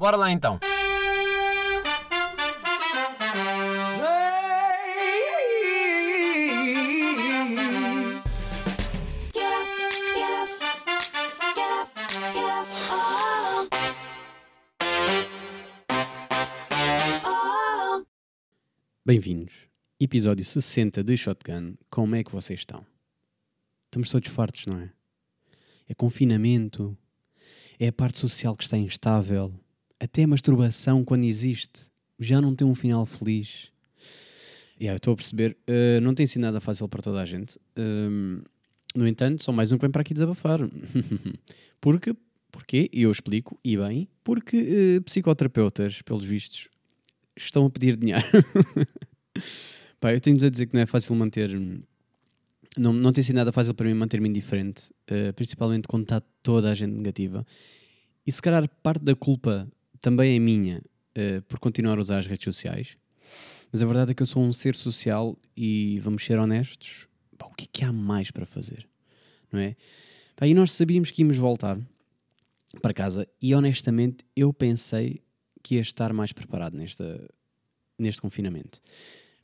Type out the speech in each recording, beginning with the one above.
Bora lá então. Bem-vindos. Episódio 60 de Shotgun. Como é que vocês estão? Estamos todos fartos, não é? É confinamento, é a parte social que está instável, até a masturbação, quando existe, já não tem um final feliz. Yeah, estou a perceber, uh, não tem sido nada fácil para toda a gente. Uh, no entanto, só mais um que vem para aqui desabafar. porque, porquê? E eu explico, e bem, porque uh, psicoterapeutas, pelos vistos, estão a pedir dinheiro. Pá, eu tenho-vos a dizer que não é fácil manter. Não, não tem sido nada fácil para mim manter-me indiferente, uh, principalmente quando está toda a gente negativa. E se calhar parte da culpa também é minha uh, por continuar a usar as redes sociais. Mas a verdade é que eu sou um ser social e vamos ser honestos. Pá, o que é que há mais para fazer? Não é? Pá, e nós sabíamos que íamos voltar para casa e honestamente eu pensei que ia estar mais preparado nesta, neste confinamento.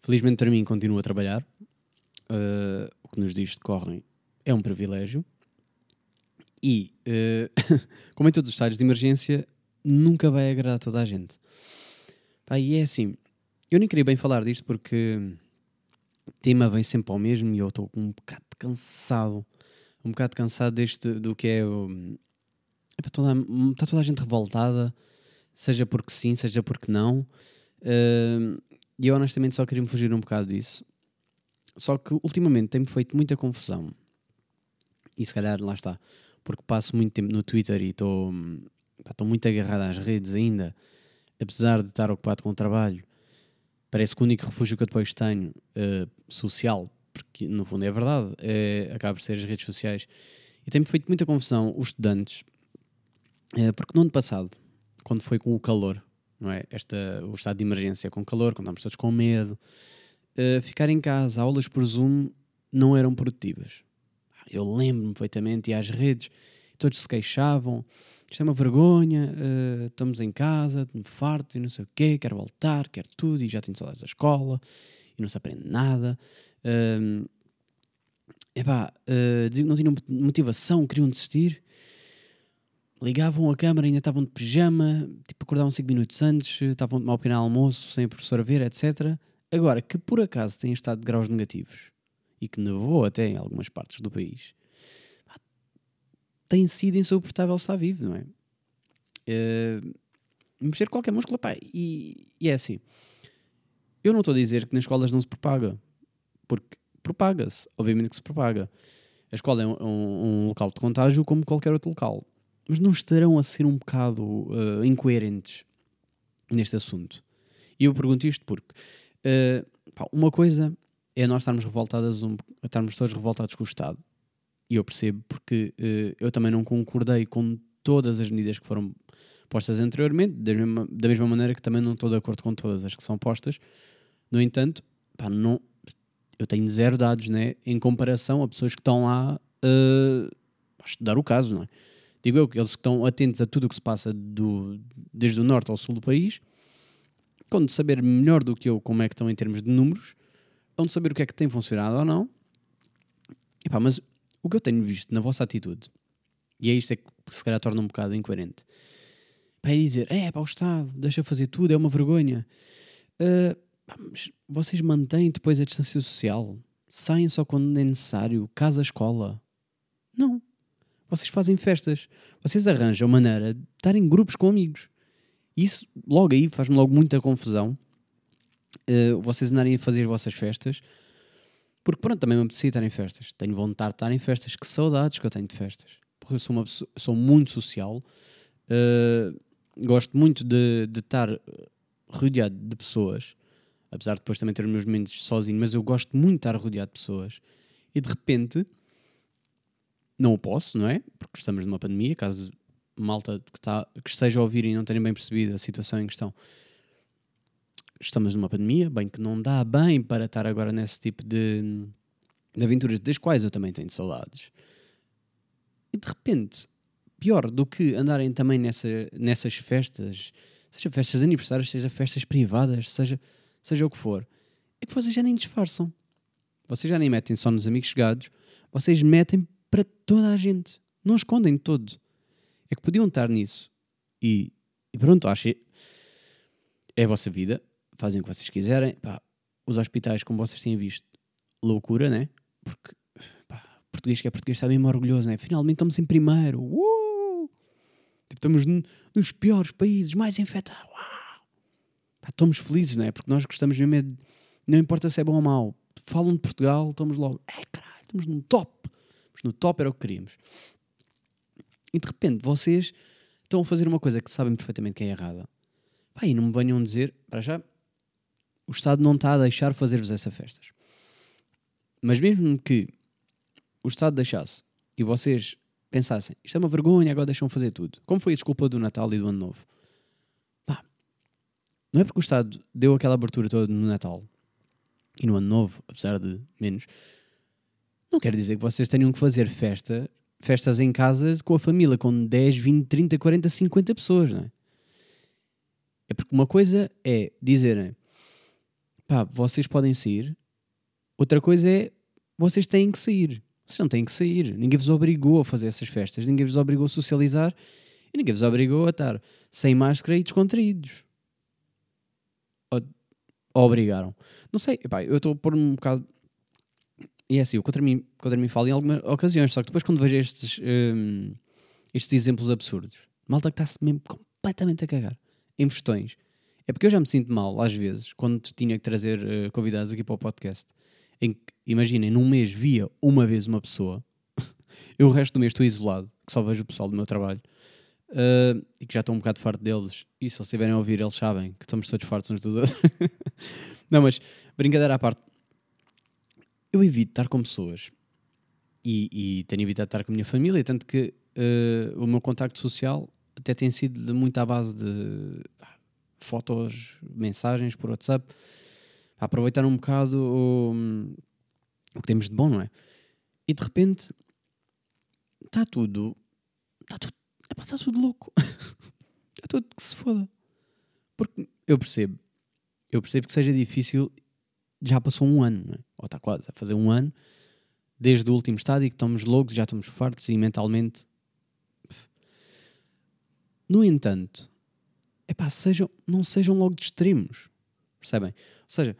Felizmente para mim continuo a trabalhar. Uh, o que nos diz decorrem é um privilégio. E, uh, como em todos os estados de emergência, nunca vai agradar toda a gente. Pá, e é assim, eu nem queria bem falar disto porque o tema vem sempre ao mesmo e eu estou um bocado cansado. Um bocado cansado deste, do que é. Está toda, toda a gente revoltada seja porque sim, seja porque não. Uh, e eu honestamente só queria me fugir um bocado disso. Só que ultimamente tem-me feito muita confusão. E se calhar lá está. Porque passo muito tempo no Twitter e estou muito agarrado às redes ainda. Apesar de estar ocupado com o trabalho. Parece que o único refúgio que eu depois tenho, uh, social, porque no fundo é verdade, é, acaba por ser as redes sociais. E tem-me feito muita confusão os estudantes. Uh, porque no ano passado quando foi com o calor, não é? Esta, o estado de emergência com calor, quando estamos todos com medo, uh, ficar em casa, aulas por Zoom não eram produtivas. Eu lembro-me perfeitamente, e às redes, todos se queixavam, isto é uma vergonha, uh, estamos em casa, me farto e não sei o quê, quero voltar, quero tudo, e já tenho saudades da escola, e não se aprende nada. Uh, epá, uh, não tinham motivação, queriam desistir ligavam a câmara, ainda estavam de pijama, tipo, acordavam 5 minutos antes, estavam a tomar pequeno almoço sem a professora ver, etc. Agora, que por acaso têm estado de graus negativos e que nevou até em algumas partes do país, tem sido insuportável estar vivo, não é? Uh, mexer qualquer músculo, pá, e, e é assim. Eu não estou a dizer que nas escolas não se propaga, porque propaga-se, obviamente que se propaga. A escola é um, um, um local de contágio como qualquer outro local mas não estarão a ser um bocado uh, incoerentes neste assunto? E eu pergunto isto porque uh, pá, uma coisa é nós estarmos revoltados, um, estarmos todos revoltados com o Estado, e eu percebo porque uh, eu também não concordei com todas as medidas que foram postas anteriormente, da mesma, da mesma maneira que também não estou de acordo com todas as que são postas. No entanto, pá, não, eu tenho zero dados né, em comparação a pessoas que estão lá uh, a estudar o caso, não é? digo eu, que eles estão atentos a tudo o que se passa do, desde o norte ao sul do país, quando saber melhor do que eu como é que estão em termos de números, vão saber o que é que tem funcionado ou não. Mas o que eu tenho visto na vossa atitude, e é isto é que se calhar torna um bocado incoerente, é dizer, é para o Estado, deixa fazer tudo, é uma vergonha. Uh, mas vocês mantêm depois a distância social? Saem só quando é necessário? Casa-escola? Não. Vocês fazem festas. Vocês arranjam maneira de estar em grupos com amigos. Isso, logo aí, faz-me logo muita confusão. Uh, vocês andarem a fazer as vossas festas. Porque pronto, também me apetecia estar em festas. Tenho vontade de estar em festas. Que saudades que eu tenho de festas. Porque eu sou, uma pessoa, sou muito social. Uh, gosto muito de, de estar rodeado de pessoas. Apesar de depois também ter os meus momentos sozinho. Mas eu gosto muito de estar rodeado de pessoas. E de repente não o posso, não é? Porque estamos numa pandemia, caso malta que, tá, que esteja a ouvir e não tenha bem percebido a situação em questão. Estamos numa pandemia, bem que não dá bem para estar agora nesse tipo de, de aventuras, das quais eu também tenho saudades. E de repente, pior do que andarem também nessa, nessas festas, seja festas de aniversários, seja festas privadas, seja, seja o que for, é que vocês já nem disfarçam. Vocês já nem metem só nos amigos chegados, vocês metem para toda a gente. Não escondem todo. É que podiam estar nisso. E, e pronto, acho. É a vossa vida. Fazem o que vocês quiserem. Pá, os hospitais, como vocês têm visto, loucura, né? Porque pá, português que é português está bem orgulhoso, né? Finalmente estamos em primeiro. Uh! Tipo, estamos nos piores países, mais infectados. Pá, estamos felizes, né? Porque nós gostamos mesmo. É de, não importa se é bom ou mau. Falam de Portugal, estamos logo. É, caralho, estamos no top. Estamos no top era o que queríamos. E de repente vocês estão a fazer uma coisa que sabem perfeitamente que é errada. Pá, e não me venham dizer, para já, o Estado não está a deixar fazer-vos essas festas. Mas mesmo que o Estado deixasse e vocês pensassem, isto é uma vergonha, agora deixam fazer tudo. Como foi a desculpa do Natal e do Ano Novo? Pá, não é porque o Estado deu aquela abertura toda no Natal e no Ano Novo, apesar de menos, não quer dizer que vocês tenham que fazer festa, festas em casa com a família, com 10, 20, 30, 40, 50 pessoas, não é? É porque uma coisa é dizerem pá, vocês podem sair, outra coisa é vocês têm que sair. Vocês não têm que sair. Ninguém vos obrigou a fazer essas festas, ninguém vos obrigou a socializar e ninguém vos obrigou a estar sem máscara e descontraídos. Ou, ou obrigaram. Não sei, eu estou a pôr um bocado. E é assim, eu contra mim, contra mim falo em algumas ocasiões, só que depois quando vejo estes, um, estes exemplos absurdos, malta que está-se mesmo completamente a cagar em questões. É porque eu já me sinto mal, às vezes, quando tinha que trazer uh, convidados aqui para o podcast. Em que, imaginem, num mês via uma vez uma pessoa, eu o resto do mês estou isolado, que só vejo o pessoal do meu trabalho, uh, e que já estou um bocado farto deles. E se eles estiverem a ouvir, eles sabem que estamos todos fartos uns dos outros. Não, mas, brincadeira à parte, eu evito estar com pessoas e, e tenho evitado estar com a minha família, tanto que uh, o meu contacto social até tem sido de, muito à base de fotos, mensagens por WhatsApp, para aproveitar um bocado o, o que temos de bom, não é? E de repente está tudo, está tudo, está tudo louco, está tudo que se foda. Porque eu percebo, eu percebo que seja difícil, já passou um ano, não é? ou está quase a fazer um ano, desde o último estádio, que estamos loucos, já estamos fartos e mentalmente. No entanto, epá, sejam, não sejam logo de extremos. Percebem? Ou seja,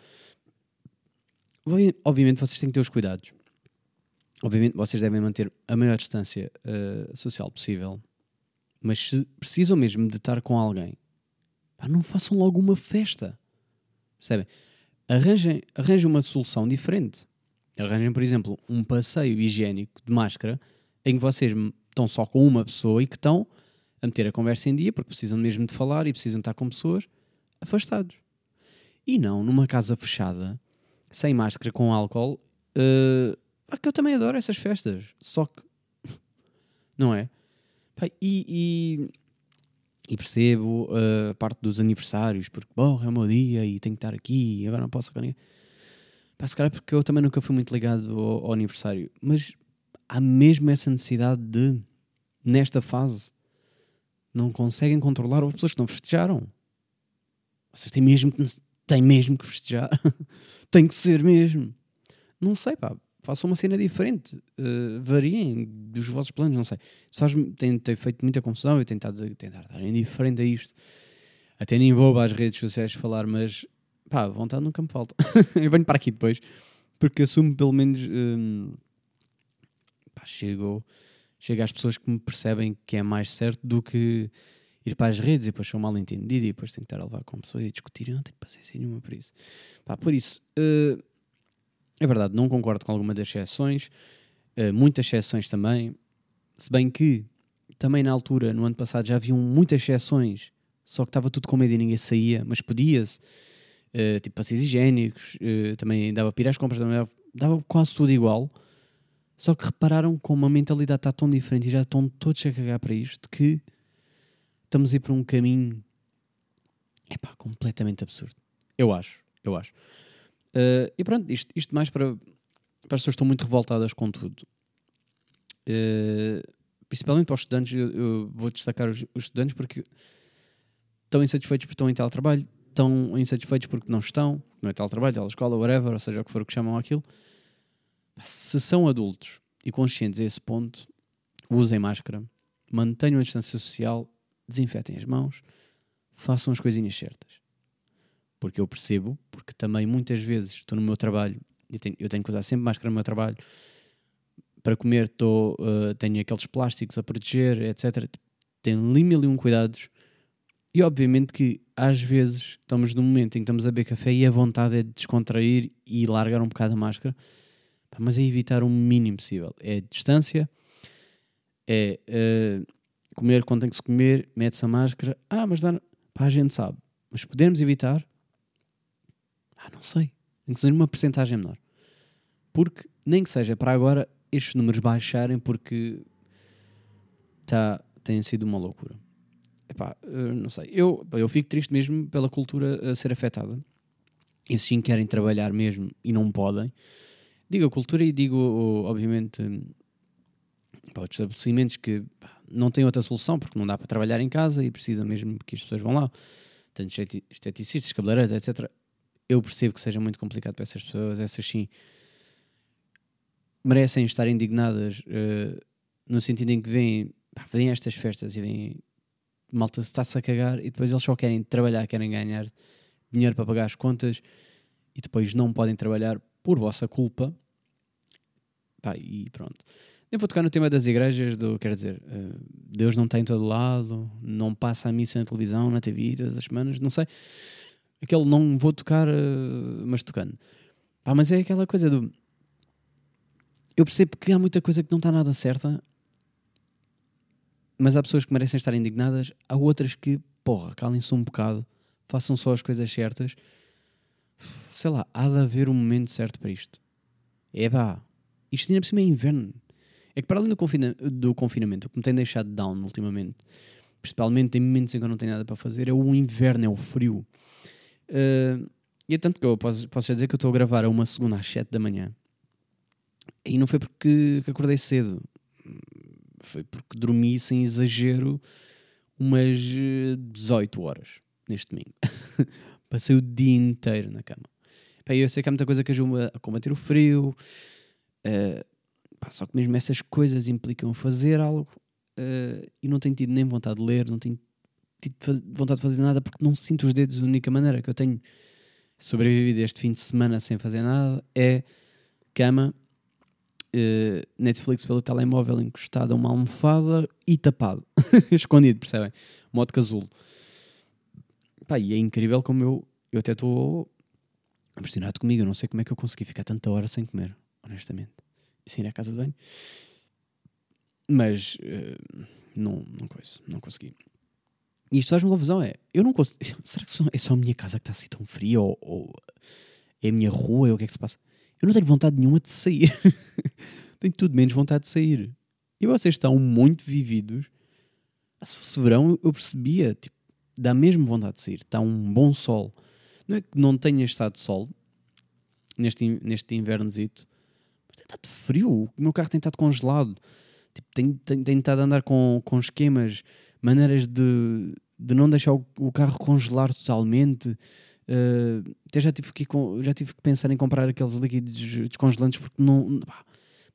obviamente vocês têm que ter os cuidados. Obviamente vocês devem manter a maior distância uh, social possível. Mas se precisam mesmo de estar com alguém, pá, não façam logo uma festa. Percebem? Arranjem, arranjem uma solução diferente. Arranjem, por exemplo, um passeio higiênico de máscara em que vocês estão só com uma pessoa e que estão a meter a conversa em dia, porque precisam mesmo de falar e precisam estar com pessoas afastados. E não numa casa fechada, sem máscara, com álcool. Uh, que eu também adoro essas festas. Só que. Não é? e, e, e, percebo uh, a parte dos aniversários, porque, bom, é o meu dia e tenho que estar aqui e agora não posso Pá, se calhar porque eu também nunca fui muito ligado ao, ao aniversário. Mas há mesmo essa necessidade de, nesta fase, não conseguem controlar as pessoas que não festejaram. Vocês têm mesmo que, têm mesmo que festejar. Tem que ser mesmo. Não sei, pá. Façam uma cena diferente. Uh, variem dos vossos planos, não sei. Isso faz tem feito muita confusão. Eu tentado tentar dar indiferente a isto. Até nem vou às redes sociais falar, mas pá, vontade nunca me falta. eu venho para aqui depois, porque assumo pelo menos. Um, pá, chegou chega às pessoas que me percebem que é mais certo do que ir para as redes e depois sou mal entendido e depois tenho que estar a levar com pessoas e discutir. Não tenho paciência nenhuma por isso. Pá, por isso, uh, é verdade, não concordo com alguma das exceções, uh, muitas exceções também, se bem que também na altura, no ano passado, já haviam muitas exceções, só que estava tudo com medo e ninguém saía, mas podia-se. Uh, tipo passeios higiênicos, também dava para ir às compras, também dava, dava quase tudo igual. Só que repararam como a mentalidade está tão diferente e já estão todos a cagar para isto que estamos a ir para um caminho é pá, completamente absurdo. Eu acho, eu acho. Uh, e pronto, isto, isto mais para, para as pessoas que estão muito revoltadas com tudo. Uh, principalmente para os estudantes, eu, eu vou destacar os, os, estudantes porque estão insatisfeitos porque estão em teletrabalho, estão insatisfeitos porque não estão, não é teletrabalho, telescola, whatever, ou seja, o que for que chamam aquilo. Se são adultos e conscientes a esse ponto, usem máscara, mantenham a distância social, desinfetem as mãos, façam as coisinhas certas. Porque eu percebo, porque também muitas vezes estou no meu trabalho, e tenho, eu tenho que usar sempre máscara no meu trabalho, para comer tô, uh, tenho aqueles plásticos a proteger, etc. Tenho mil e um cuidados. E obviamente que às vezes estamos num momento em que estamos a beber café e a vontade é de descontrair e largar um bocado a máscara, mas é evitar o mínimo possível. É distância, é uh, comer quando tem que se comer, mete-se a máscara. Ah, mas dá. Pá, a gente sabe. Mas podemos evitar? Ah, não sei. Tem que ser uma porcentagem menor. Porque, nem que seja para agora, estes números baixarem, porque tá, tem sido uma loucura. Epá, não sei. Eu, eu fico triste mesmo pela cultura a ser afetada. Esses sim querem trabalhar mesmo e não podem. Digo a cultura e digo, obviamente, para outros estabelecimentos que não têm outra solução porque não dá para trabalhar em casa e precisam mesmo que as pessoas vão lá. Tanto esteticistas, cabeleireiros, etc. Eu percebo que seja muito complicado para essas pessoas. Essas sim merecem estar indignadas uh, no sentido em que vêm, pá, vêm estas festas e vêm malta está-se a cagar e depois eles só querem trabalhar, querem ganhar dinheiro para pagar as contas e depois não podem trabalhar por vossa culpa. Pá, e pronto. Eu vou tocar no tema das igrejas, do, quer dizer, uh, Deus não está em todo lado, não passa a missa na televisão, na TV todas as semanas, não sei. Aquele não vou tocar, uh, mas tocando. Pá, mas é aquela coisa do. Eu percebo que há muita coisa que não está nada certa, mas há pessoas que merecem estar indignadas, há outras que, porra, calem-se um bocado, façam só as coisas certas. Sei lá, há de haver um momento certo para isto. É pá, isto ainda por cima é inverno é que para além do, confina do confinamento, o que me tem deixado down ultimamente, principalmente em momentos em que eu não tenho nada para fazer, é o inverno, é o frio. Uh, e é tanto que eu posso, posso dizer que eu estou a gravar a uma segunda às 7 da manhã. E não foi porque acordei cedo. Foi porque dormi sem exagero umas 18 horas neste domingo. Passei o dia inteiro na cama. Pá, eu sei que há muita coisa que ajuda a combater o frio. Uh, Pá, só que mesmo essas coisas implicam fazer algo uh, e não tenho tido nem vontade de ler, não tenho tido vontade de fazer nada porque não sinto os dedos. A única maneira que eu tenho sobrevivido este fim de semana sem fazer nada é cama, uh, Netflix pelo telemóvel encostado a uma almofada e tapado, escondido, percebem? Modo casulo. Pá, e é incrível como eu, eu até estou impressionado comigo. Eu não sei como é que eu consegui ficar tanta hora sem comer, honestamente sem ir à casa de banho. Mas uh, não, não, coisa, não consegui. E isto faz-me confusão. É, eu não consigo. Será que é só a minha casa que está assim tão fria? Ou, ou é a minha rua? Ou o que é que se passa? Eu não tenho vontade nenhuma de sair. tenho tudo menos vontade de sair. E vocês estão muito vividos. Se fosse verão, eu percebia. Tipo, dá mesmo vontade de sair. Está um bom sol. Não é que não tenha estado sol neste, neste invernozito, tem estado frio, o meu carro tem estado congelado. Tipo, tenho, tenho, tenho estado a andar com, com esquemas, maneiras de, de não deixar o, o carro congelar totalmente. Uh, até já tive, que, já tive que pensar em comprar aqueles líquidos descongelantes porque não. Pá,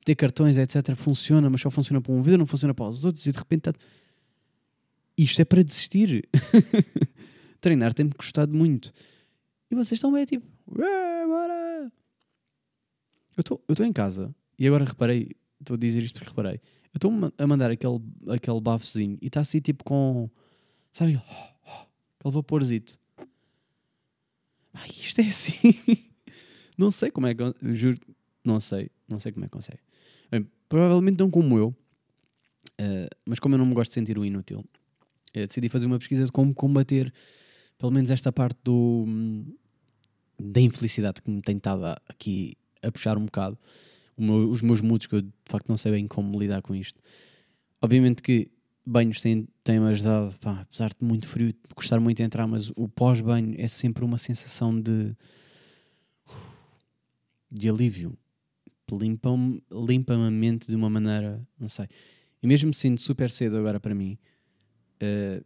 ter cartões, etc., funciona, mas só funciona para um vidro, não funciona para os outros, e de repente. Isto é para desistir. Treinar tem-me custado muito. E vocês estão bem, tipo! Eu estou em casa e agora reparei, estou a dizer isto porque reparei. Eu estou a mandar aquele, aquele bafezinho e está assim tipo com. Sabe? Aquele vaporzito. Ai, isto é assim. não sei como é que. Juro, não sei. Não sei como é que consegue. Bem, provavelmente não como eu. Uh, mas como eu não me gosto de sentir o inútil, decidi fazer uma pesquisa de como combater pelo menos esta parte do, da infelicidade que me tem estado aqui a puxar um bocado meu, os meus moods, que eu de facto não sei bem como lidar com isto. Obviamente que banhos têm-me têm ajudado, pá, apesar de muito frio, custar muito entrar, mas o pós-banho é sempre uma sensação de, de alívio. Limpa-me limpa a mente de uma maneira, não sei. E mesmo sendo super cedo agora para mim, uh,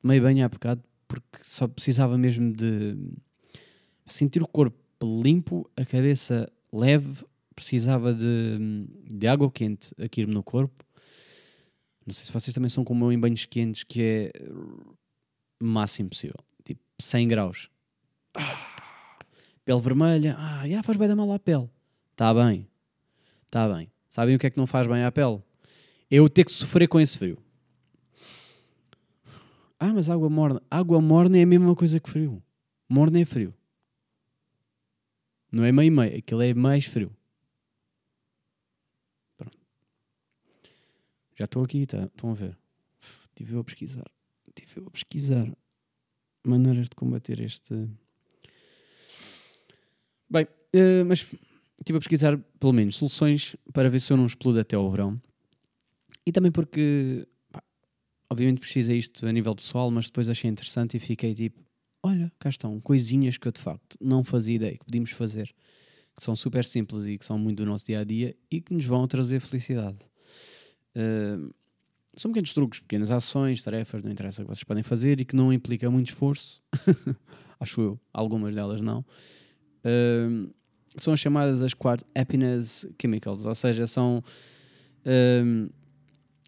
tomei banho há bocado porque só precisava mesmo de sentir o corpo limpo, a cabeça leve, precisava de, de água quente aqui no corpo. Não sei se vocês também são como eu em banhos quentes, que é máximo possível. Tipo 100 graus. Ah, pele vermelha. Ah, já faz bem da mal à pele. Está bem. Está bem. Sabem o que é que não faz bem à pele? Eu ter que sofrer com esse frio. Ah, mas água morna. Água morna é a mesma coisa que frio. Morna é frio. Não é meio meio. Aquilo é mais frio. Pronto. Já estou aqui, tá? estão a ver. Estive eu a pesquisar. Estive eu a pesquisar maneiras de combater este. Bem, uh, mas estive a pesquisar pelo menos soluções para ver se eu não explodo até ao verão. E também porque obviamente precisa isto a nível pessoal, mas depois achei interessante e fiquei tipo: olha, cá estão, coisinhas que eu de facto não fazia ideia que podíamos fazer, que são super simples e que são muito do nosso dia a dia e que nos vão trazer felicidade. Uh, são pequenos truques, pequenas ações, tarefas, não interessa que vocês podem fazer e que não implica muito esforço. Acho eu, algumas delas não. Uh, são as chamadas as quatro happiness chemicals, ou seja, são, uh,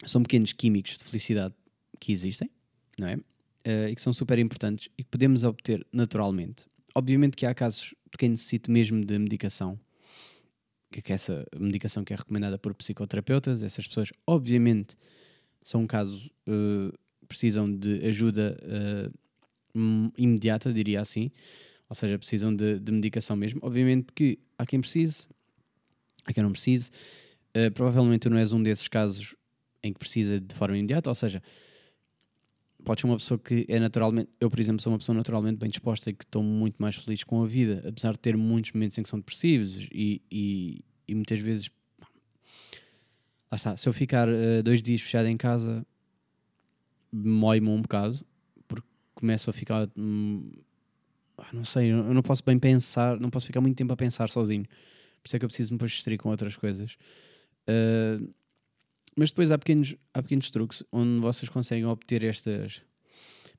são pequenos químicos de felicidade que existem, não é? Uh, e que são super importantes e que podemos obter naturalmente. Obviamente que há casos de quem necessite mesmo de medicação, que é essa medicação que é recomendada por psicoterapeutas, essas pessoas, obviamente, são casos uh, precisam de ajuda uh, imediata, diria assim, ou seja, precisam de, de, medicação mesmo. Obviamente que há quem precise, há quem não precise. Uh, provavelmente não és um desses casos em que precisa de forma imediata, ou seja, pode ser uma pessoa que é naturalmente, eu por exemplo sou uma pessoa naturalmente bem disposta e que estou muito mais feliz com a vida, apesar de ter muitos momentos em que são depressivos e, e, e muitas vezes lá está, se eu ficar uh, dois dias fechado em casa mói-me um bocado porque começo a ficar hum, não sei, eu não posso bem pensar não posso ficar muito tempo a pensar sozinho. Por isso é que eu preciso me depois com outras coisas. Uh, mas depois há pequenos, há pequenos truques onde vocês conseguem obter estas,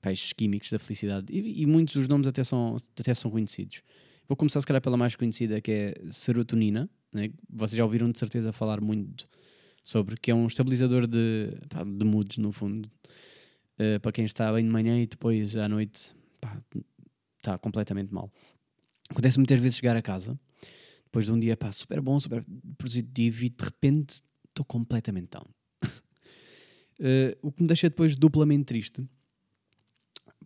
pá, estes químicos da felicidade. E, e, muitos dos nomes até são, até são conhecidos. Vou começar, se calhar, pela mais conhecida, que é serotonina. Né? Vocês já ouviram de certeza falar muito sobre, que é um estabilizador de, pá, de moods, no fundo. Uh, para quem está bem de manhã e depois à noite pá, está completamente mal. Acontece muitas vezes chegar a casa depois de um dia pá, super bom, super positivo e de repente estou completamente down. uh, o que me deixa depois duplamente triste,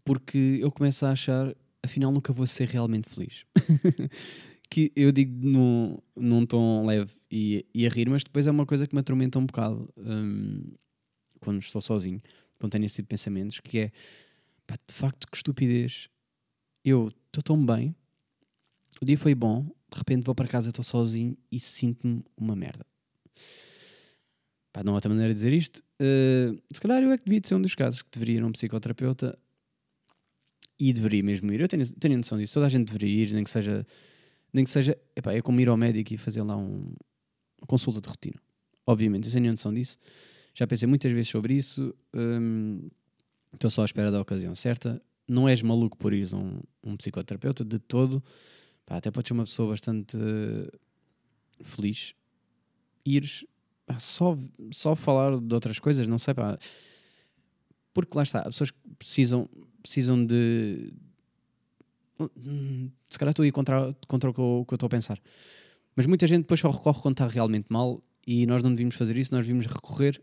porque eu começo a achar, afinal nunca vou ser realmente feliz. que eu digo num, num tom leve e, e, a rir, mas depois é uma coisa que me atormenta um bocado um, quando estou sozinho, quando tenho esse tipo de pensamentos, que é pá, de facto que estupidez. Eu estou tão bem, o dia foi bom, de repente vou para casa, estou sozinho e sinto-me uma merda. Pá, não há outra maneira de dizer isto. Uh, se calhar eu é que devia de ser um dos casos que deveria ir a um psicoterapeuta e deveria mesmo ir. Eu tenho, tenho noção disso. Toda a gente deveria ir, nem que seja. Nem que seja. Epá, é como ir ao médico e fazer lá um, uma consulta de rotina. Obviamente, eu tenho noção disso. Já pensei muitas vezes sobre isso. Um, estou só à espera da ocasião certa. Não és maluco por ir a um, um psicoterapeuta de todo. Pá, até pode ser uma pessoa bastante uh, feliz. Ires só, só falar de outras coisas, não sei, pá. Porque lá está, as pessoas precisam, precisam de. Se calhar estou a ir contra, contra o que eu, que eu estou a pensar. Mas muita gente depois só recorre quando está realmente mal e nós não devíamos fazer isso, nós devíamos recorrer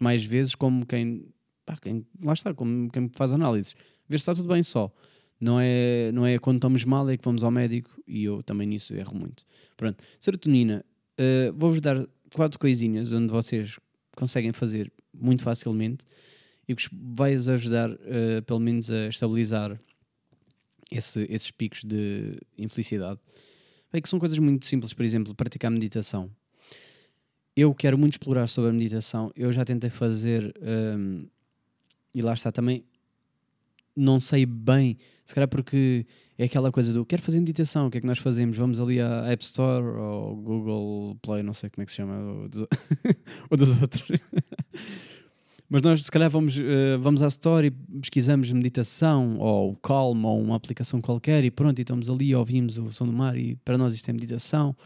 mais vezes como quem, pá, quem lá está, como quem faz análises. Ver se está tudo bem só. Não é, não é quando estamos mal é que vamos ao médico e eu também nisso erro muito. Pronto, serotonina. Uh, Vou-vos dar quatro coisinhas onde vocês conseguem fazer muito facilmente e que vai-vos ajudar, uh, pelo menos, a estabilizar esse, esses picos de infelicidade. É que são coisas muito simples, por exemplo, praticar meditação. Eu quero muito explorar sobre a meditação. Eu já tentei fazer, um, ehm, e lá está também. Não sei bem, se calhar porque é aquela coisa do quero fazer meditação, o que é que nós fazemos? Vamos ali à App Store ou Google Play, não sei como é que se chama, ou dos, ou dos outros. Mas nós, se calhar, vamos, uh, vamos à story, pesquisamos meditação ou calma ou uma aplicação qualquer e pronto, e estamos ali, ouvimos o som do mar e para nós isto é meditação.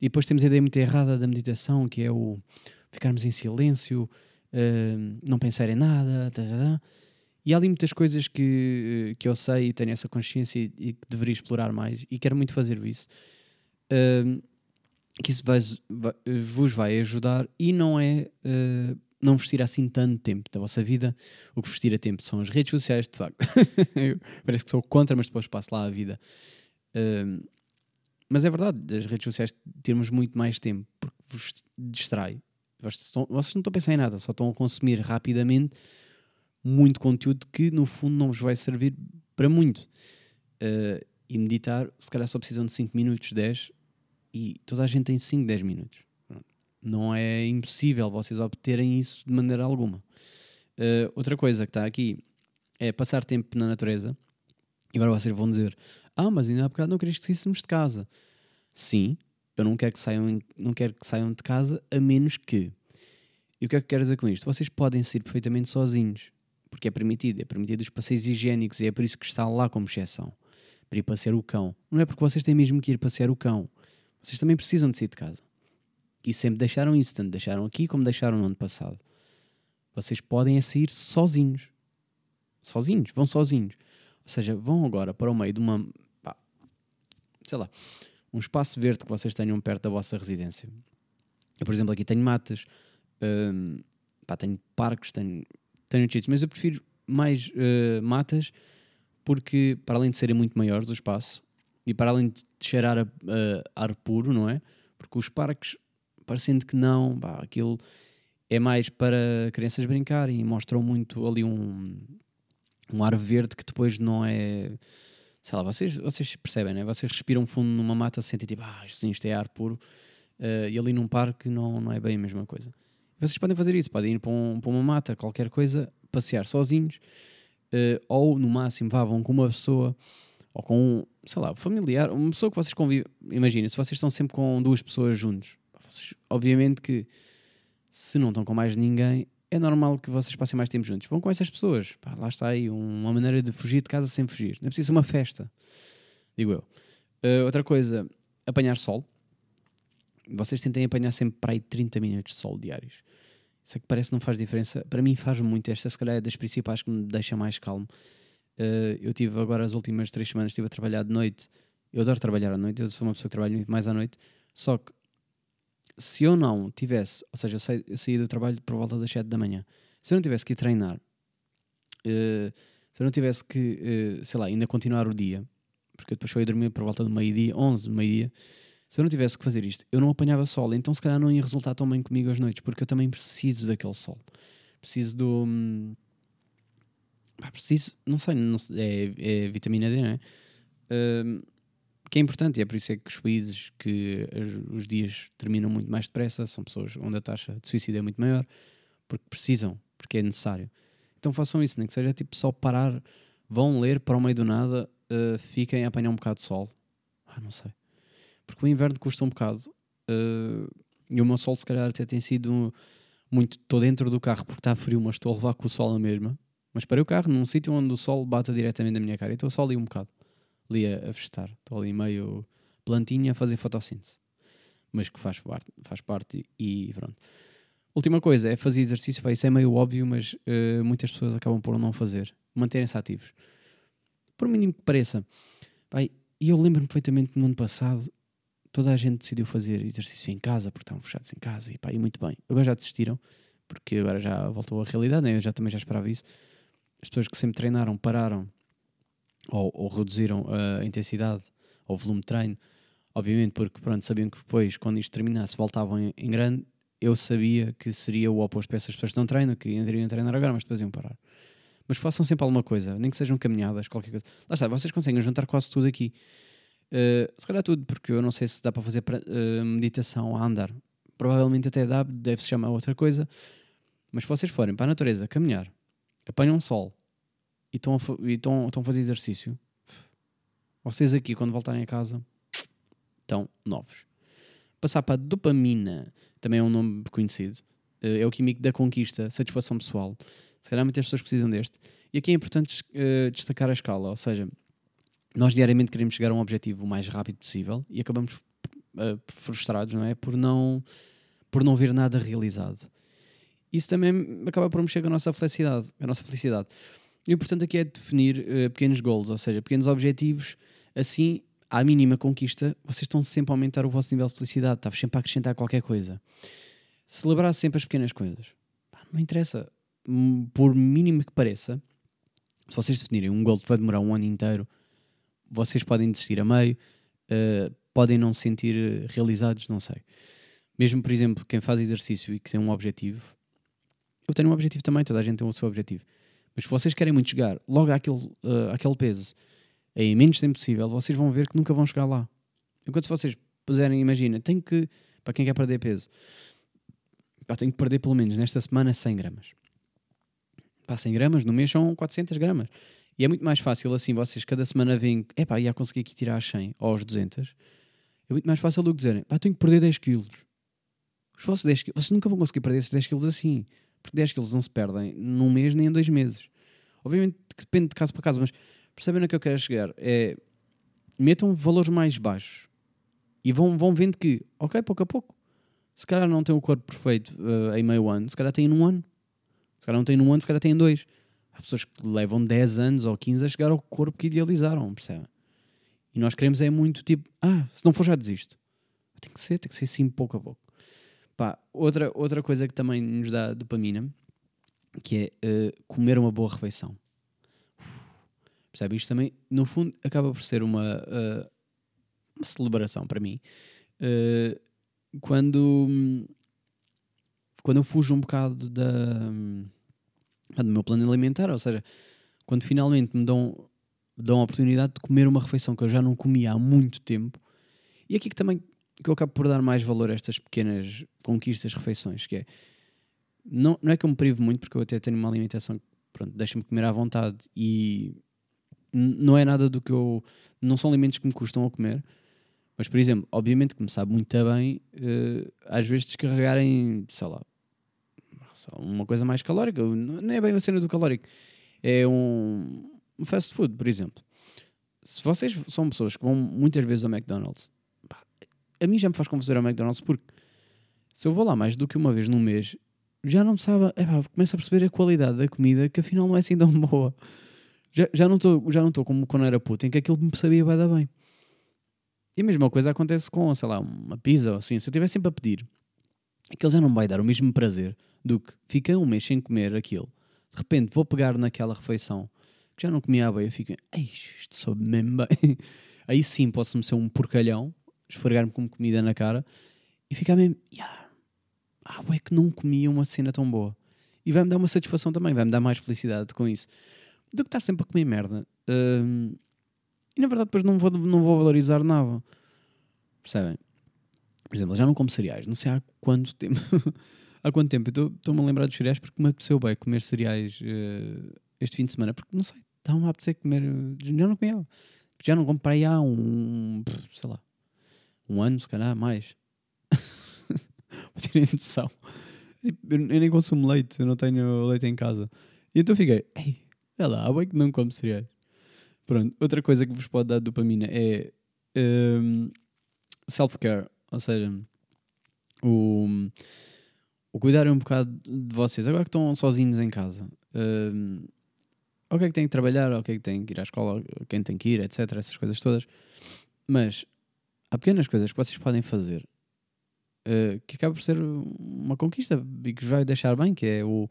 E depois temos a ideia muito errada da meditação, que é o ficarmos em silêncio, uh, não pensar em nada. Tá, tá, tá. E há ali muitas coisas que, que eu sei e tenho essa consciência e, e que deveria explorar mais e quero muito fazer isso. Uh, que isso vai, vai, vos vai ajudar e não é uh, não vos tira assim tanto tempo da vossa vida. O que vos tira tempo são as redes sociais, de facto. Parece que sou contra, mas depois passo lá a vida. Uh, mas é verdade, as redes sociais temos muito mais tempo porque vos distrai. Vocês, vocês não estão a pensar em nada, só estão a consumir rapidamente muito conteúdo que no fundo não vos vai servir para muito. Uh, e meditar, se calhar só precisam de 5 minutos, 10, e toda a gente tem 5, 10 minutos. Não é impossível vocês obterem isso de maneira alguma. Uh, outra coisa que está aqui é passar tempo na natureza. E agora vocês vão dizer: Ah, mas ainda há bocado não querias que saíssemos de casa. Sim, eu não quero que saiam, não quero que saiam de casa a menos que. E o que é que quero dizer com isto? Vocês podem sair perfeitamente sozinhos, porque é permitido, é permitido os passeios higiênicos e é por isso que está lá como exceção para ir passear o cão. Não é porque vocês têm mesmo que ir passear o cão, vocês também precisam de sair de casa. E sempre deixaram isso, tanto deixaram aqui como deixaram no ano passado. Vocês podem é sair sozinhos. Sozinhos, vão sozinhos. Ou seja, vão agora para o meio de uma. Pá, sei lá, um espaço verde que vocês tenham perto da vossa residência. Eu, por exemplo, aqui tenho matas, hum, pá, tenho parques, tenho, tenho sítios, mas eu prefiro mais uh, matas porque, para além de serem muito maiores o espaço e para além de cheirar a, a ar puro, não é? Porque os parques parecendo que não, pá, aquilo é mais para crianças brincarem e mostram muito ali um, um ar verde que depois não é. Sei lá, vocês, vocês percebem, né? Vocês respiram fundo numa mata, sentem tipo, ah, sim, isto é ar puro, uh, e ali num parque não, não é bem a mesma coisa. Vocês podem fazer isso, podem ir para, um, para uma mata, qualquer coisa, passear sozinhos, uh, ou no máximo vá, vão com uma pessoa, ou com um, sei lá, familiar, uma pessoa que vocês convivem. Imagina, se vocês estão sempre com duas pessoas juntos, vocês, obviamente que se não estão com mais ninguém, é normal que vocês passem mais tempo juntos. Vão com essas pessoas. Pá, lá está aí uma maneira de fugir de casa sem fugir. Não é preciso uma festa, digo eu. Uh, outra coisa, apanhar sol. Vocês tentem apanhar sempre para aí 30 minutos de sol diários. Isso é que parece que não faz diferença. Para mim faz muito. Esta, se calhar, é das principais que me deixa mais calmo. Uh, eu tive agora as últimas três semanas, estive a trabalhar de noite. Eu adoro trabalhar à noite. Eu sou uma pessoa que trabalha muito mais à noite. Só que se eu não tivesse, ou seja, eu, saí, eu saí do trabalho por volta das 7 da manhã, se eu não tivesse que ir treinar, uh, se eu não tivesse que, uh, sei lá, ainda continuar o dia, porque eu depois só ia dormir por volta do meio-dia, 11, meio-dia, se eu não tivesse que fazer isto, eu não apanhava sol, então se calhar não ia resultar tão bem comigo às noites, porque eu também preciso daquele sol. Preciso do. Hum, preciso, não sei, não sei é, é, vitamina D, não é? Uh, que é importante e é por isso é que os países que os dias terminam muito mais depressa são pessoas onde a taxa de suicídio é muito maior, porque precisam, porque é necessário. Então façam isso, nem que seja tipo só parar, vão ler para o meio do nada, uh, fiquem a apanhar um bocado de sol. Ah, não sei. Porque o inverno custa um bocado uh, e o meu sol se calhar até tem sido muito. Estou dentro do carro porque está frio, mas estou a levar com o sol a mesma. Mas parei o carro num sítio onde o sol bata diretamente na minha cara e estou só ali um bocado ali a, a vegetar. Estou ali meio plantinha a fazer fotossíntese. Mas que faz parte, faz parte e pronto. Última coisa é fazer exercício. Pá, isso é meio óbvio, mas uh, muitas pessoas acabam por não fazer. Manterem-se ativos. Por mínimo que pareça. e eu lembro-me perfeitamente no ano passado, toda a gente decidiu fazer exercício em casa, porque estavam fechados em casa. E, pá, e muito bem. Agora já desistiram, porque agora já voltou à realidade. Né? Eu já também já esperava isso. As pessoas que sempre treinaram pararam ou, ou reduziram a intensidade ou volume de treino, obviamente porque pronto, sabiam que depois, quando isto terminasse, voltavam em, em grande, eu sabia que seria o oposto para essas pessoas que não treinam, que iriam treinar agora, mas depois iam parar. Mas façam sempre alguma coisa, nem que sejam caminhadas, qualquer coisa. Lá está, vocês conseguem juntar quase tudo aqui. Uh, se calhar tudo, porque eu não sei se dá para fazer uh, meditação a andar. Provavelmente até dá, deve-se chamar outra coisa. Mas se vocês forem para a natureza caminhar, apanham sol, e estão a, e estão, estão a fazer exercício, vocês aqui, quando voltarem a casa, estão novos. Passar para a dopamina, também é um nome conhecido. é o químico da conquista, satisfação pessoal. Se calhar muitas pessoas precisam deste. E aqui é importante uh, destacar a escala, ou seja, nós diariamente queremos chegar a um objetivo o mais rápido possível e acabamos uh, frustrados, não é? Por não, por não ver nada realizado. Isso também acaba por mexer com a nossa felicidade. A nossa felicidade. E o importante aqui é definir uh, pequenos goals, ou seja, pequenos objetivos. Assim, à mínima conquista, vocês estão sempre a aumentar o vosso nível de felicidade. Está sempre a acrescentar qualquer coisa. Celebrar sempre as pequenas coisas. não interessa. Por mínimo que pareça, se vocês definirem um goal que vai demorar um ano inteiro, vocês podem desistir a meio, uh, podem não se sentir realizados, não sei. Mesmo, por exemplo, quem faz exercício e que tem um objetivo, eu tenho um objetivo também, toda a gente tem o seu objetivo. Mas se vocês querem muito chegar logo àquele, uh, àquele peso em menos tempo possível, vocês vão ver que nunca vão chegar lá. Enquanto se vocês puserem, imagina, tem que, para quem quer perder peso, pá, tenho que perder pelo menos nesta semana 100 gramas. Pá, 100 gramas no mês são 400 gramas. E é muito mais fácil assim, vocês cada semana veem, epá, ia conseguir aqui tirar as 100 ou aos 200. É muito mais fácil do que dizerem, pá, tenho que perder 10 quilos. Os vossos 10 quilos, vocês nunca vão conseguir perder esses 10 quilos assim. Porque 10 quilos não se perdem num mês nem em dois meses. Obviamente que depende de caso para caso, mas percebem no que eu quero chegar? É, metam valores mais baixos e vão, vão vendo que, ok, pouco a pouco, se calhar não tem o corpo perfeito uh, em meio ano, se calhar tem num ano. Se calhar não tem num ano, se calhar tem em dois. Pessoas que levam 10 anos ou 15 a chegar ao corpo que idealizaram, percebem? E nós queremos é muito tipo, ah, se não for já desisto. Tem que ser, tem que ser assim pouco a pouco. Pá, outra, outra coisa que também nos dá dopamina, que é uh, comer uma boa refeição. Percebe? Isto também, no fundo, acaba por ser uma, uh, uma celebração para mim. Uh, quando, quando eu fujo um bocado da, do meu plano alimentar, ou seja, quando finalmente me dão, dão a oportunidade de comer uma refeição que eu já não comia há muito tempo, e aqui que também que eu acabo por dar mais valor a estas pequenas conquistas, refeições, que é não, não é que eu me privo muito, porque eu até tenho uma alimentação que pronto, deixa-me comer à vontade e não é nada do que eu. Não são alimentos que me custam a comer. Mas, por exemplo, obviamente que me sabe muito bem, uh, às vezes descarregarem, sei lá, uma coisa mais calórica. Não é bem uma cena do calórico. É um, fast food, por exemplo. Se vocês são pessoas que vão muitas vezes ao McDonald's, a mim já me faz confusão ao McDonald's porque se eu vou lá mais do que uma vez no mês, já não me sabe, é pá, começo a perceber a qualidade da comida que afinal não é assim tão boa. Já, já não estou como quando era puto, em que aquilo me sabia bem, bem. E a mesma coisa acontece com, sei lá, uma pizza ou assim. Se eu estiver sempre a pedir, aquilo já não vai dar o mesmo prazer do que fiquei um mês sem comer aquilo. De repente vou pegar naquela refeição que já não comia bem, eu fico, isto soube mesmo bem. Aí sim posso-me ser um porcalhão, esfregar-me com comida na cara e ficar mesmo, yeah, ah, é que não comia uma cena tão boa. E vai-me dar uma satisfação também, vai-me dar mais felicidade com isso do que estar sempre a comer merda. Uh, e na verdade depois não vou, não vou valorizar nada. Percebem? Por exemplo, já não como cereais, não sei há quanto tempo. há quanto tempo? Estou-me a lembrar dos cereais porque me apeteceu bem comer cereais uh, este fim de semana, porque não sei, estava-me a apetecer comer. Já não comia. Já não comprei há um. sei lá. Um ano, se calhar, mais. Para terem noção. Tipo, eu nem consumo leite, eu não tenho leite em casa. E então fiquei, ei, é lá, há bem que não come cereais. Pronto, outra coisa que vos pode dar dopamina é um, self-care, ou seja, o, o cuidar um bocado de vocês. Agora que estão sozinhos em casa, um, que é que têm que trabalhar, o que é que têm que ir à escola, quem tem que ir, etc. Essas coisas todas. Mas há pequenas coisas que vocês podem fazer uh, que acaba por ser uma conquista e que vai deixar bem, que é o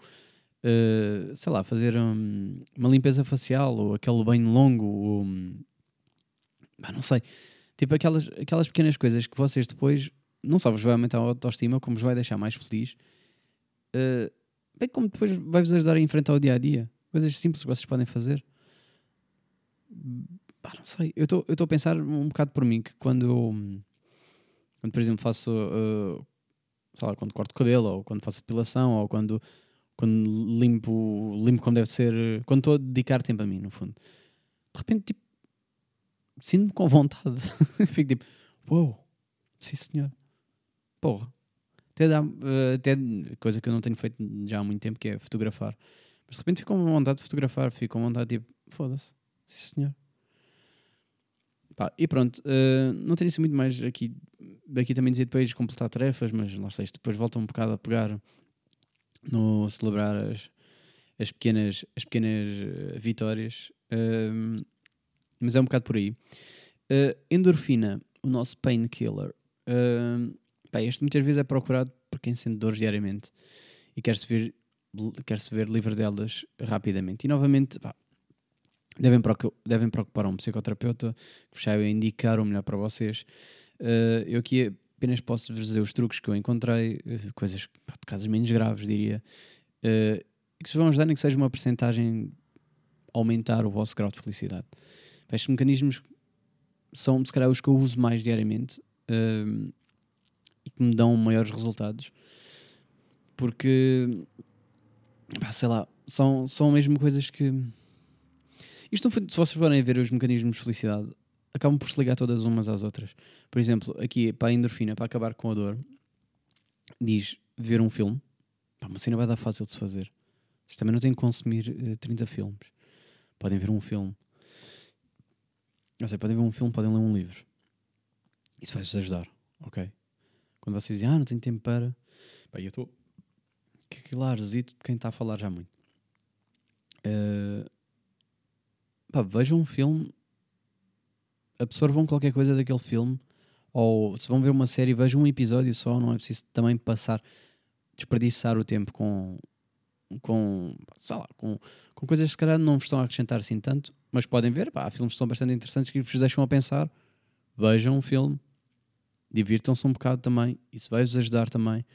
uh, sei lá, fazer um, uma limpeza facial ou aquele banho longo, ou, um, não sei, tipo aquelas, aquelas pequenas coisas que vocês depois não só vos vai aumentar a autoestima, como vos vai deixar mais feliz, uh, bem como depois vai-vos ajudar a enfrentar o dia a dia. Coisas simples que vocês podem fazer. Bah, não sei, eu estou a pensar um bocado por mim que quando eu, quando, por exemplo, faço, uh, sei lá, quando corto o cabelo, ou quando faço depilação, ou quando quando limpo, limpo como deve ser, quando estou a dedicar tempo a mim, no fundo. De repente, tipo, sinto-me com vontade. Fico tipo, uou, wow, sim senhor, porra, Até dá, uh, até coisa que eu não tenho feito já há muito tempo, que é fotografar. Mas de repente fico com vontade de fotografar, fico com vontade tipo, foda-se, sim senhor. Pá, e pronto, uh, não tenho assim muito mais aqui. Aqui também dizer depois completar tarefas, mas lá sei, depois volta um bocado a pegar no celebrar as, as pequenas, as pequenas uh, vitórias. Uh, mas é um bocado por aí. endorfina, o nosso painkiller. Uh, este muitas vezes é procurado por quem sente dores diariamente e quer-se ver, quer -se ver livre delas rapidamente. E novamente, pá, devem, devem preocupar um psicoterapeuta que vos saiba indicar o melhor para vocês. Uh, eu aqui apenas posso vos dizer os truques que eu encontrei, uh, coisas de casos menos graves, diria, uh, que vos vão ajudar nem que seja uma percentagem aumentar o vosso grau de felicidade. Estes mecanismos são, se calhar, os que eu uso mais diariamente uh, e que me dão maiores resultados. Porque, pá, sei lá, são, são mesmo coisas que isto, se vocês forem ver os mecanismos de felicidade, acabam por se ligar todas umas às outras. Por exemplo, aqui para a endorfina, para acabar com a dor, diz ver um filme. Pá, uma cena vai dar fácil de se fazer. Vocês também não têm que consumir uh, eh, 30 filmes. Podem ver um filme. Não sei, podem ver um filme, podem ler um livro. Isso vai-vos ajudar, ok? Quando vocês dizem, ah, não tenho tempo para. Pá, eu estou. Que clarzito de quem está a falar já muito. Uh, pá, vejam um filme, absorvam qualquer coisa daquele filme, ou se vão ver uma série, vejam um episódio só, não é preciso também passar, desperdiçar o tempo com, com, sei lá, com, com coisas que se calhar não vos estão a acrescentar assim tanto, mas podem ver, pá, filmes que são bastante interessantes que vos deixam a pensar, vejam um filme, divirtam-se um bocado também, isso vai-vos ajudar também.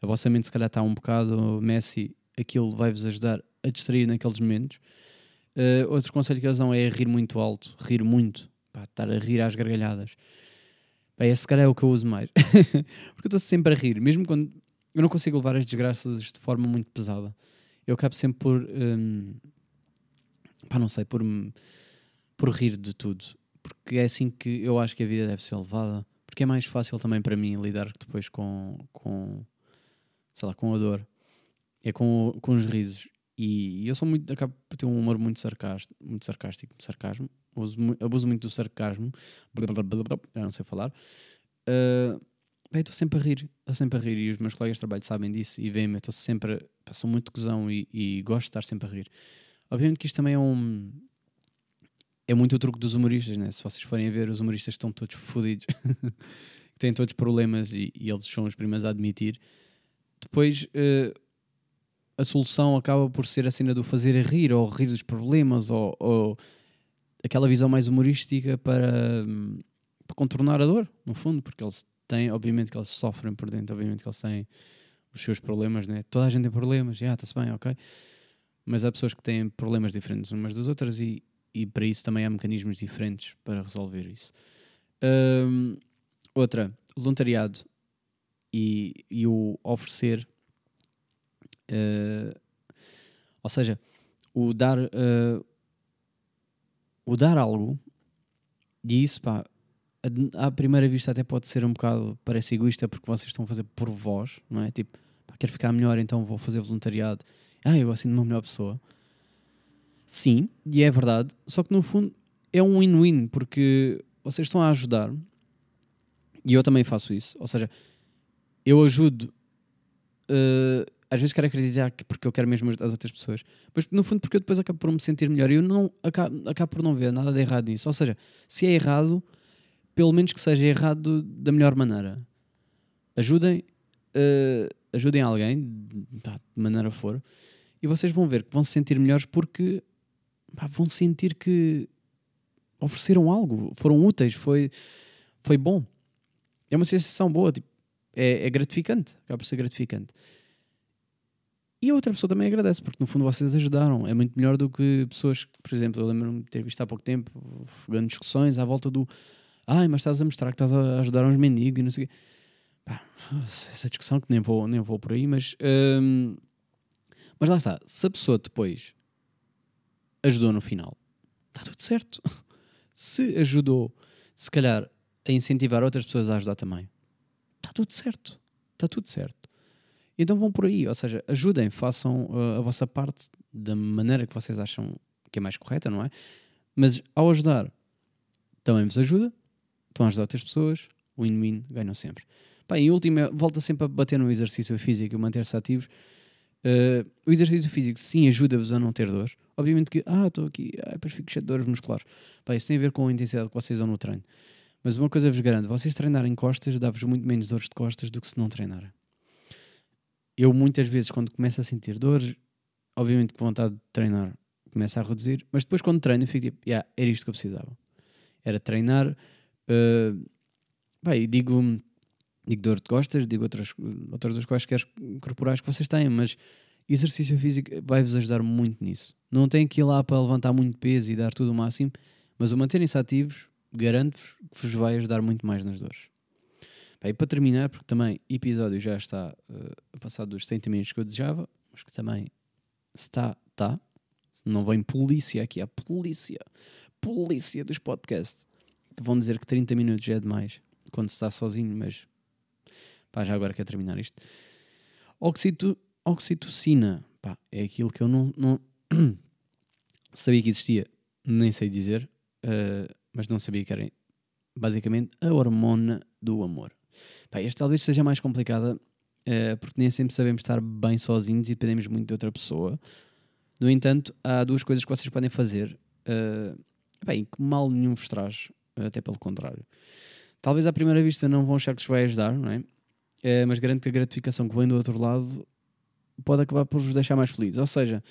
A vossa mente se calhar está um bocado Messi, aquilo vai-vos ajudar a distrair naqueles momentos. Uh, outro conselho que eles dão é rir muito alto, rir muito, pá, estar a rir às gargalhadas. Pá, esse cara é o que eu uso mais. Porque eu estou sempre a rir, mesmo quando eu não consigo levar as desgraças de forma muito pesada. Eu acabo sempre por. Um, pá, não sei, por, por rir de tudo. Porque é assim que eu acho que a vida deve ser levada. Porque é mais fácil também para mim lidar depois com. com sei lá, com a dor. É com, com os risos. E, eu sou muito, acabo por ter um humor muito sarcástico, muito sarcástico, sarcasmo, uso, abuso muito do sarcasmo, já não sei falar. Uh, estou sempre a rir, estou sempre a rir e os meus colegas de trabalho sabem disso e veem-me, estou sempre, sou muito cozão e, e, gosto de estar sempre a rir. Obviamente que isto também é um. É muito o truque dos humoristas, né? Se vocês forem ver, os humoristas estão todos fodidos, têm todos problemas e, e, eles são os primeiros a admitir. Depois, uh, a solução acaba por ser a cena do fazer rir ou rir dos problemas ou, ou aquela visão mais humorística para, para, contornar a dor, no fundo, porque eles têm, obviamente que eles sofrem por dentro, obviamente que eles têm os seus problemas, né? toda a gente tem problemas, já está-se bem, ok? Mas há pessoas que têm problemas diferentes umas das outras e, e para isso também há mecanismos diferentes para resolver isso. Um, outra, voluntariado e, e o oferecer Uh, ou seja, o dar, uh, o dar algo, e isso, pá, à primeira vista até pode ser um bocado, parece egoísta porque vocês estão a fazer por vós, não é? Tipo, pá, quero ficar melhor, então vou fazer voluntariado. Ah, eu assim de uma melhor pessoa. Sim, e é verdade, só que no fundo é um win-win, porque vocês estão a ajudar, e eu também faço isso, ou seja, eu ajudo uh, às vezes quero acreditar que porque eu quero mesmo ajudar as outras pessoas, mas no fundo porque eu depois acabo por me sentir melhor e eu não acabo, acabo por não ver nada de errado nisso. Ou seja, se é errado, pelo menos que seja errado da melhor maneira. Ajudem, uh, ajudem alguém, de maneira for, e vocês vão ver que vão se sentir melhores porque pá, vão sentir que ofereceram algo, foram úteis, foi, foi bom. É uma sensação boa, tipo, é, é gratificante, acaba por ser gratificante. E a outra pessoa também agradece, porque no fundo vocês ajudaram. É muito melhor do que pessoas, por exemplo, eu lembro-me de ter visto há pouco tempo, grandes discussões à volta do ai, mas estás a mostrar que estás a ajudar uns mendigos e não sei o quê. Pá, essa discussão que nem vou, nem vou por aí, mas, hum, mas lá está. Se a pessoa depois ajudou no final, está tudo certo. Se ajudou, se calhar, a incentivar outras pessoas a ajudar também, está tudo certo. Está tudo certo. Então vão por aí, ou seja, ajudem, façam uh, a vossa parte da maneira que vocês acham que é mais correta, não é? Mas ao ajudar, também vos ajuda, estão a ajudar outras pessoas, win-win, ganham sempre. Pá, em última, volta sempre a bater no exercício físico e manter-se ativos. Uh, o exercício físico sim ajuda-vos a não ter dor. Obviamente que, ah, estou aqui, ah, depois fico cheio de dores musculares. Pá, isso tem a ver com a intensidade que vocês dão no treino. Mas uma coisa vos garanto, vocês treinarem costas dá-vos muito menos dores de costas do que se não treinarem. Eu muitas vezes quando começo a sentir dores, obviamente que vontade de treinar começa a reduzir, mas depois quando treino eu fico tipo, yeah, era isto que eu precisava. Era treinar, uh, bem, digo, digo dor de costas, digo outras, outras das quaisquer corporais que vocês têm, mas exercício físico vai-vos ajudar muito nisso. Não tem que ir lá para levantar muito peso e dar tudo o máximo, mas o manterem-se ativos garanto-vos que vos vai ajudar muito mais nas dores. Bem, e para terminar, porque também episódio já está uh, a passar dos 30 minutos que eu desejava, mas que também está, está. Não vem polícia aqui, a polícia, polícia dos podcasts. Vão dizer que 30 minutos já é demais quando se está sozinho, mas pá, já agora quero terminar isto. Oxito, oxitocina, pá, é aquilo que eu não, não sabia que existia, nem sei dizer. Uh, mas não sabia que era basicamente a hormona do amor. Pá, esta talvez seja mais complicada uh, porque nem sempre sabemos estar bem sozinhos e dependemos muito de outra pessoa. No entanto, há duas coisas que vocês podem fazer uh, bem, que mal nenhum vos traz, até pelo contrário. Talvez à primeira vista não vão achar que vos vai ajudar, não é? Uh, mas garanto que a gratificação que vem do outro lado pode acabar por vos deixar mais felizes. Ou seja,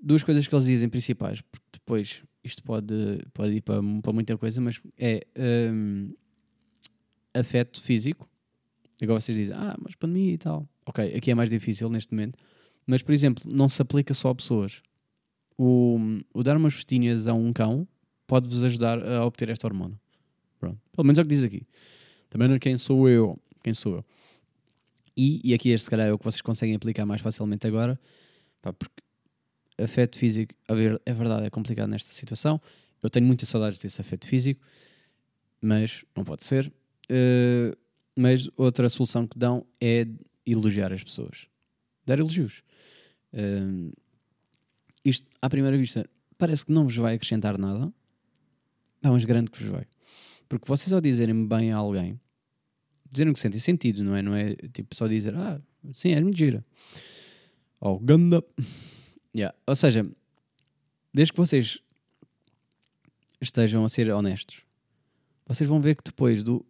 duas coisas que eles dizem principais, porque depois isto pode, pode ir para, para muita coisa, mas é um, afeto físico. Igual vocês dizem, ah, mas pandemia e tal. Ok, aqui é mais difícil neste momento. Mas, por exemplo, não se aplica só a pessoas. O, o dar umas festinhas a um cão pode-vos ajudar a obter esta hormona. Pronto. Pelo menos é o que diz aqui. Também não é quem sou eu. Quem sou eu. E, e aqui este, se calhar, é o que vocês conseguem aplicar mais facilmente agora. Pá, porque afeto físico, a ver, é verdade, é complicado nesta situação. Eu tenho muitas saudades desse afeto físico, mas não pode ser. Uh, mas outra solução que dão é elogiar as pessoas, dar elogios. Uh, isto, à primeira vista, parece que não vos vai acrescentar nada, não, mas grande que vos vai. Porque vocês, ao dizerem bem a alguém, dizerem que sentem sentido, não é? Não é tipo só dizer, ah, sim, é mentira. Ou oh, ganda. Yeah. Ou seja, desde que vocês estejam a ser honestos, vocês vão ver que depois do.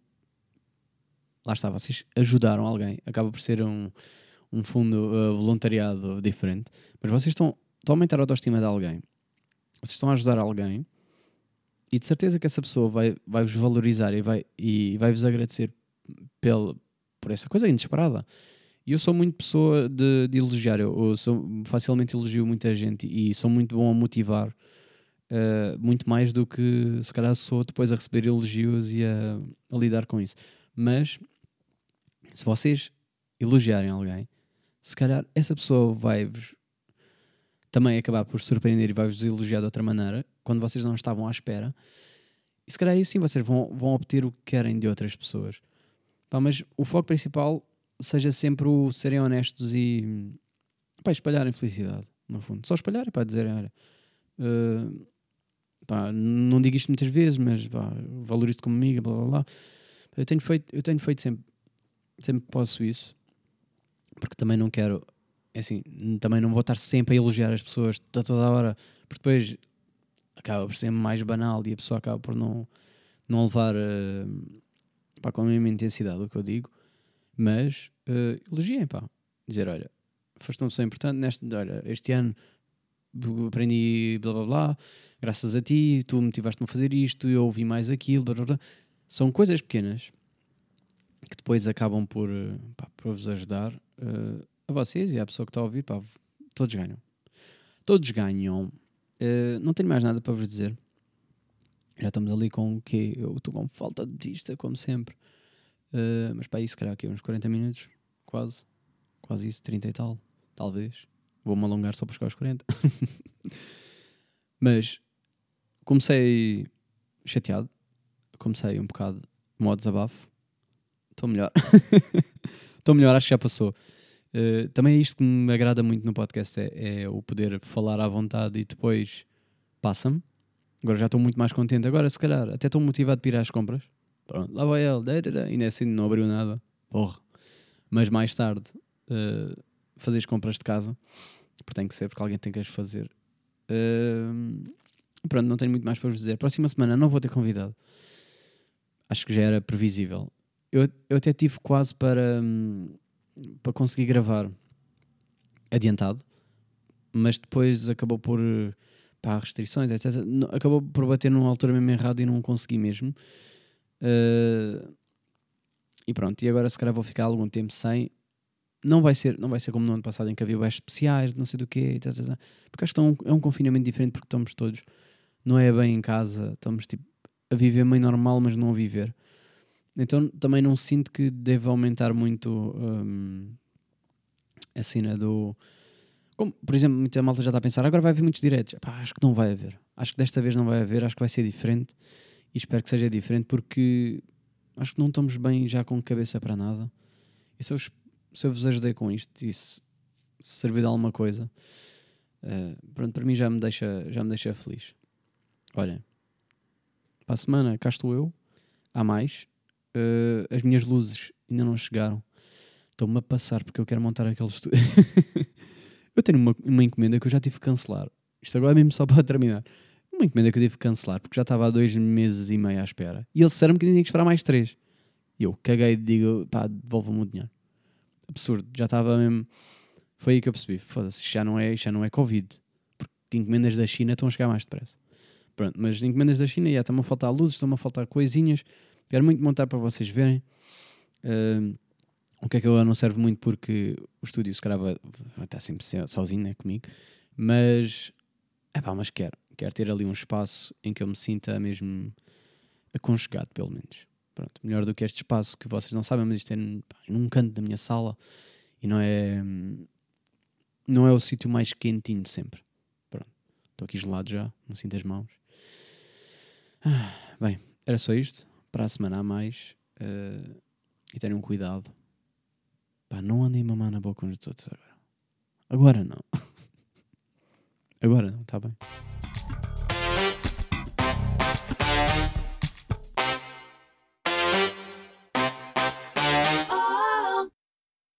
Lá está, vocês ajudaram alguém. Acaba por ser um, um fundo uh, voluntariado diferente. Mas vocês estão, estão a aumentar a autoestima de alguém. Vocês estão a ajudar alguém. E de certeza que essa pessoa vai, vai vos valorizar e vai, e vai vos agradecer pel, por essa coisa inesperada. E eu sou muito pessoa de, de elogiar, eu sou, facilmente elogio muita gente e sou muito bom a motivar, uh, muito mais do que se calhar sou depois a receber elogios e a, a lidar com isso. Mas se vocês elogiarem alguém, se calhar essa pessoa vai-vos também acabar por surpreender e vai-vos elogiar de outra maneira, quando vocês não estavam à espera. E se calhar aí sim vocês vão, vão obter o que querem de outras pessoas. Pá, mas o foco principal seja sempre o serem honestos e pá, espalharem felicidade, no fundo. Só espalhar é para dizer, olha, uh, pá, não digo isto muitas vezes, mas pá, valorizo-te como amiga, blá blá blá. Eu tenho feito, eu tenho feito sempre, sempre posso isso, porque também não quero, é assim, também não vou estar sempre a elogiar as pessoas toda, toda a hora, porque depois acaba por ser mais banal e a pessoa acaba por não, não levar uh, pá, com a mesma intensidade o que eu digo mas uh, elogiem, pá. Dizer, olha, foste uma pessoa importante neste, olha, este ano aprendi blá blá blá, graças a ti, tu motivaste-me a fazer isto, eu ouvi mais aquilo, blá blá blá. São coisas pequenas que depois acabam por, eh, pá, por vos ajudar uh, a vocês e à pessoa que está a ouvir, pá, todos ganham. Todos ganham. Uh, não tenho mais nada para vos dizer. Já estamos ali com o quê? Eu estou com falta de vista, como sempre. Uh, mas para isso, calhar aqui uns 40 minutos, quase, quase isso, 30 e tal, talvez. Vou-me alongar só para chegar aos 40. mas comecei chateado, comecei um bocado modo desabafo. Estou melhor. Estou melhor, acho que já passou. Uh, também é isto que me agrada muito no podcast: é, é o poder falar à vontade e depois passa-me. Agora já estou muito mais contente. Agora, se calhar, até estou motivado para ir às compras. Pronto, lá vai ele, ainda assim não abriu nada. Porra. Mas mais tarde, uh, fazer as compras de casa, porque tem que ser, porque alguém tem que as fazer. Uh, pronto, não tenho muito mais para vos dizer. Próxima semana não vou ter convidado. Acho que já era previsível. Eu, eu até tive quase para, hum, para conseguir gravar adiantado, mas depois acabou por pá, restrições, etc. Acabou por bater numa altura mesmo errado e não consegui mesmo. Uh, e pronto, e agora se calhar vou ficar algum tempo sem. Não vai ser, não vai ser como no ano passado em que havia baixos especiais, não sei do quê, etc, etc. porque acho que um, é um confinamento diferente porque estamos todos, não é bem em casa, estamos tipo a viver meio normal, mas não a viver. Então também não sinto que deva aumentar muito um, a cena do como, por exemplo, muita malta já está a pensar, agora vai haver muitos diretos. Acho que não vai haver. Acho que desta vez não vai haver, acho que vai ser diferente. E espero que seja diferente porque acho que não estamos bem já com cabeça para nada. E se eu, se eu vos ajudei com isto e se, se servir de alguma coisa, uh, pronto, para mim já me deixa, já me deixa feliz. Olhem, para a semana cá estou eu, há mais. Uh, as minhas luzes ainda não chegaram. Estou-me a passar porque eu quero montar aquele estúdio. Eu tenho uma, uma encomenda que eu já tive que cancelar. Isto agora é mesmo só para terminar. Uma encomenda que eu tive que cancelar porque já estava há dois meses e meio à espera. E eles disseram-me que tinha que esperar mais três. E eu caguei e digo, pá, devolvam-me o dinheiro. Absurdo. Já estava mesmo. Foi aí que eu percebi. Foda-se, já não é, já não é Covid. Porque encomendas da China estão a chegar mais depressa. Pronto, mas encomendas da China, já estão a faltar luzes, estão a faltar coisinhas. Quero muito montar para vocês verem. Uh, o que é que eu não serve muito porque o estúdio se vai estar sempre sozinho né, comigo, mas é pá, mas quero, quero ter ali um espaço em que eu me sinta mesmo aconchegado, pelo menos. Pronto, melhor do que este espaço que vocês não sabem, mas isto é num canto da minha sala e não é não é o sítio mais quentinho sempre. Pronto, estou aqui gelado já, não sinto as mãos. Ah, bem, era só isto. Para a semana a mais. Uh, e tenham cuidado Pá, não andem mamar na boca uns dos outros agora. Agora não. Agora não, está bem.